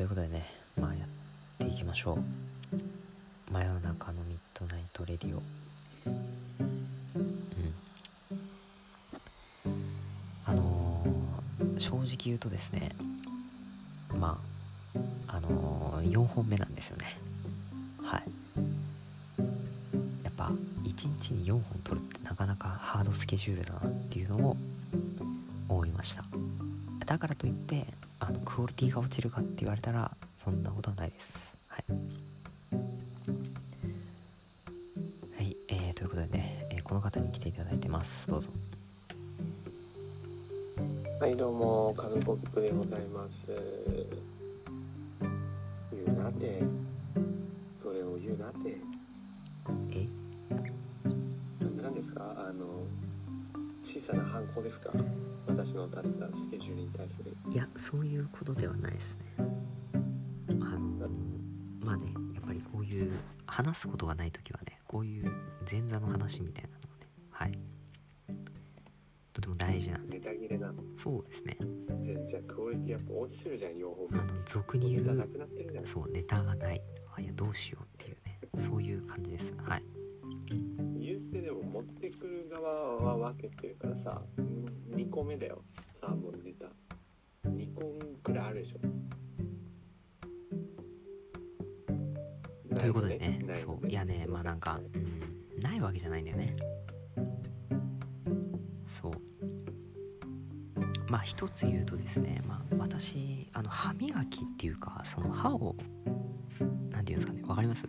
ということでねまあやっていきましょう。真夜中のミッドナイトレディオ。うん。あのー正直言うとですねまああのー、4本目なんですよね。はい。やっぱ1日に4本撮るってなかなかハードスケジュールだなっていうのを思いました。だからといってあのクオリティが落ちるかって言われたらそんなことはないです。はい。はい、えー、ということでね、えーこの方に来ていただいてます。どうぞ。はい、どうも、カムポップでございます。言うなて。それを言うなて。え？何ですか？あの、小さな反抗ですか？私の立てたスケジュールに対する。いやそういうことではないですね。あのまあねやっぱりこういう話すことがない時はねこういう前座の話みたいなのをねはい。とても大事な。んでネタ切れなの。そうですね。じゃあ、クオリティやっぱ落ちてるじゃん、4本あの俗に言う。そうネタがない。あいやどうしようっていうね。そういう感じです。はい。言ってでも持ってくる側は分けてるからさ、2個目だよ。サーモンネタ。2個くらいあるでしょ。ということでねないのそう。いやね。まあなんかうんないわけじゃないんだよね。そう。まあ一つ言うとですねまあ私あの歯磨きっていうかその歯をなんていうんですかねわかります？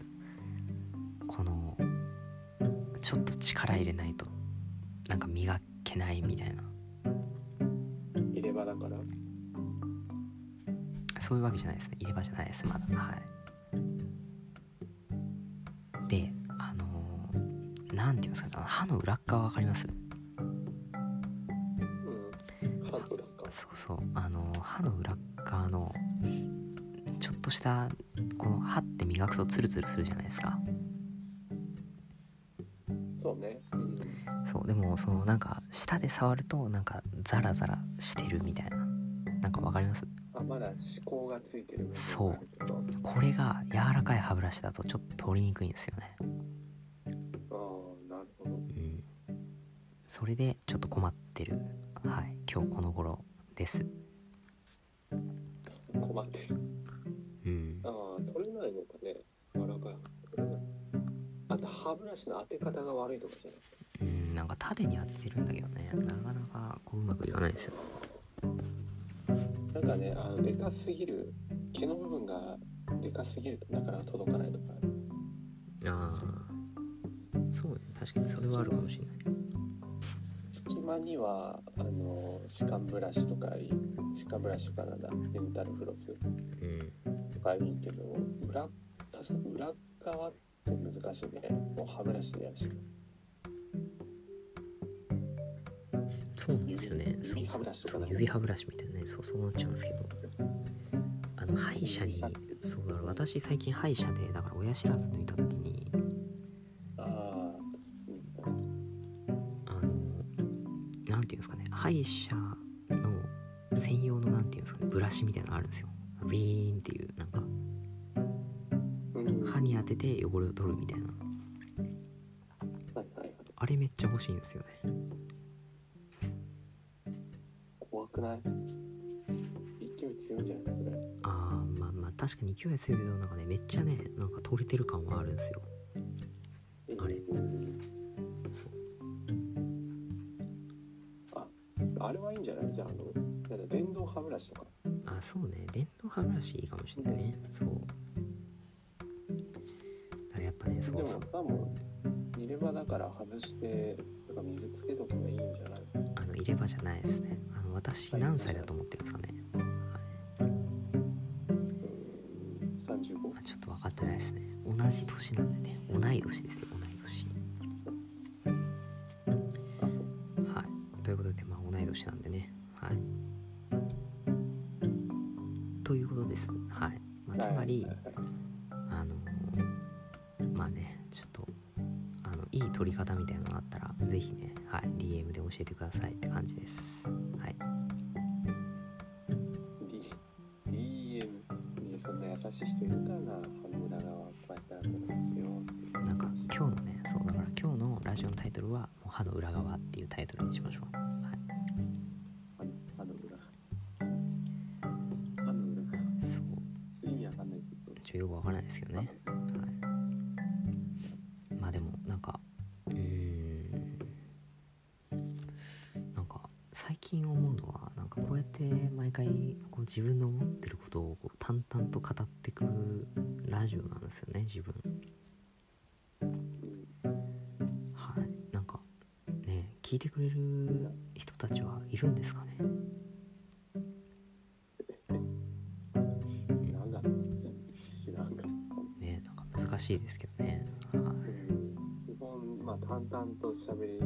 このちょっと力入れないとなんか磨けないみたいなそういうわけじゃないですね。入れ歯じゃないですまだ。はい。であのーなんていうんですかね。歯の裏っ側わかります？そうそう。あの歯の裏っ側のちょっとしたこの歯って磨くとツルツルするじゃないですか。そうね。うん。そう。でもそのなんか舌で触るとなんかザラザラしてるみたいな。なんかわかります？あ、まだ思考がついてるそうこれが柔らかい歯ブラシだとちょっと取りにくいんですよねああ、なるほど。うんそれでちょっと困ってるはい今日この頃です困ってる。うんああ、取れないのかね。柔らかい。取れない。あと歯ブラシの当て方が悪いとかじゃなくて。うんなんか縦に当ててるんだけどねなかなかこううまくいかないんですよなんかね、あの、でかすぎる、毛の部分がでかすぎるとなかなか届かないとか。ああそうね。確かにそれはあるかもしれない。隙間には、あの、歯間ブラシとかいい、歯間ブラシとかなんだ、デンタルフロス。うん。とかいいけど、裏、確かに裏側って難しいね。もう歯ブラシでやるしか。そうなんですよね。そう指歯ブラシとかそうね指歯ブラシみたいなね。そうそうなっちゃうんですけど。あの歯医者にそうだから私最近歯医者でだから親知らず抜いた時に。あのなんていうんですかね。歯医者の専用のなんていうんですかね。ブラシみたいなのあるんですよ。ビーンっていうなんか。うん。歯に当てて汚れを取るみたいな。あれめっちゃ欲しいんですよねくない？勢い強いんじゃない？それ。あーまあまあ確かに勢いは強いけどなんかねめっちゃねなんか取れてる感はあるんですよ。あれ。うんそう。あ、あれはいいんじゃない？じゃあ、あの、なんだ電動歯ブラシとか。あそうね。電動歯ブラシいいかもしれないね。そう。あれやっぱねそうそう。さ、もう、入れ歯だから外して、とか水つけとけばいいんじゃない？あの入れ歯じゃないですね。あの私何歳だと思ってるんですかね。うん、35。あちょっと分かってないですね。同じ年なんでね。同い年ですよ。同い年。はい。ということでまあ同い年なんでね。はい。ということです。はい、まあ、つまり、いい取り方みたいなのがあったらぜひね、はい、DM で教えてくださいって感じです。はい。DM にそしい人いるからな歯の裏側こうやったら取れますよなんか今日のねそうだから今日のラジオのタイトルはもう歯の裏側っていうタイトルにしましょう。ちょよくわからないですけどねなんかこうやって毎回こう自分の思ってることをこう淡々と語ってくラジオなんですよね自分。はい。なんかね聞いてくれる人たちはいるんですかね？ねなんか難しいですけどね。はい。基本まあ淡々と喋り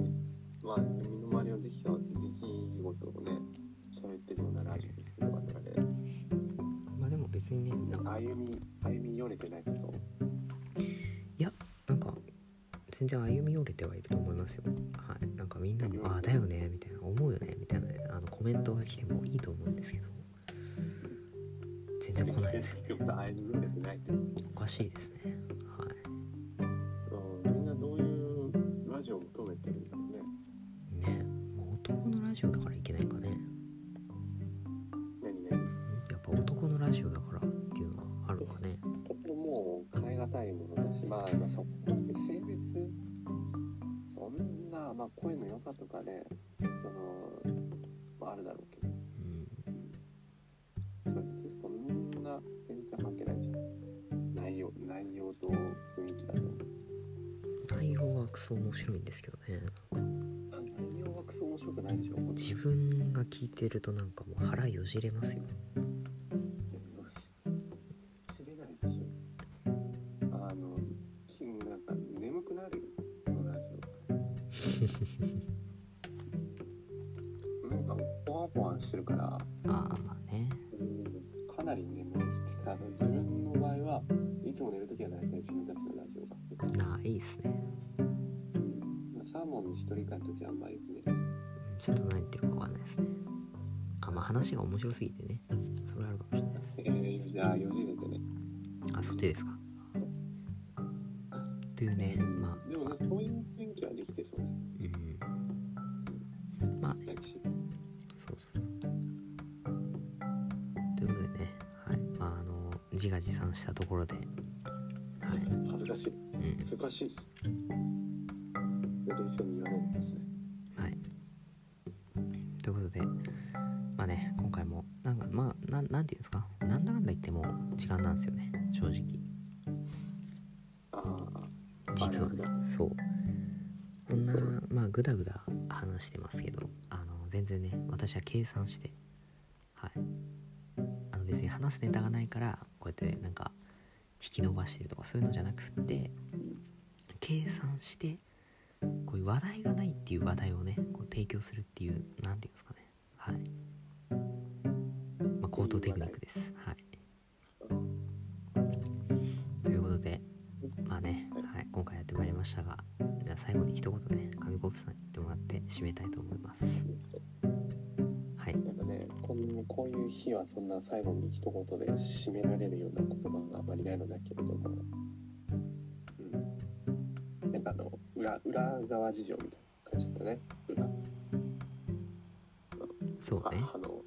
まあ身の回りの出来事をね喋ってるようなラジオですけど我々。まあでも別にね。なんか歩み歩み寄れてないことなんか全然歩み寄れてはいると思いますよ。はい、なんかみんなも「ああだよね」みたいな「思うよね」みたいな、ね、あのコメントが来てもいいと思うんですけど。全然来ないですよ。結局歩み寄れてないってことですおかしいですね。はい。うんみんなどういうラジオを求めてるんだろうね。ねもう男のラジオだからいけないんかねう変え難いものだしまあまあそこまで性別そんなまあ声の良さとかねそのまああるだろうけど。うん。まあ別にそんな性別は関係ないじゃん。内容内容と雰囲気だと。内容はクソ面白いんですけどね。あ内容はクソ面白くないでしょ自分が聞いてるとなんかもう腹よじれますよよから。ああまあね。かなり眠いってあの自分の場合はいつも寝るときは大体自分たちのラジオをかけてなあいいっすね。まあサーモンに一人会のときはあんまり寝るうんちょっと何言ってるかわかんないですね。あまあ話が面白すぎてね。それあるかもしれないです。えー、4時あ4時寝てね。あそっちですか。というねまあでもね自画自賛したところで。はい。恥ずかしい。うん。恥ずかしい冷静に言わないでくださいはい。ということで、まあね、今回も、なんか、まあ、なんなんていうんですか、なんだかんだ言っても時間なんですよね、正直。ああ実は。ねそう。こんなまあ、ぐだぐだ話してますけど、あの、全然ね、私は計算して、はい。あの、別に話すネタがないから、こうやって、なんか、引き伸ばしてるとか、そういうのじゃなくって、計算して、こういう話題がないっていう話題をねこう提供するっていう何ていうんですかね。はい。まあ高等テクニックです。はい。ということでまあね、はい、今回やってまいりましたがじゃあ最後に一言ね紙コップさんに言ってもらって締めたいと思いますこういう日はそんな最後に一言で締められるような言葉があまりないのだけれども、うん、なんかあの裏裏側事情みたいな感じだったね。裏。そうね。歯の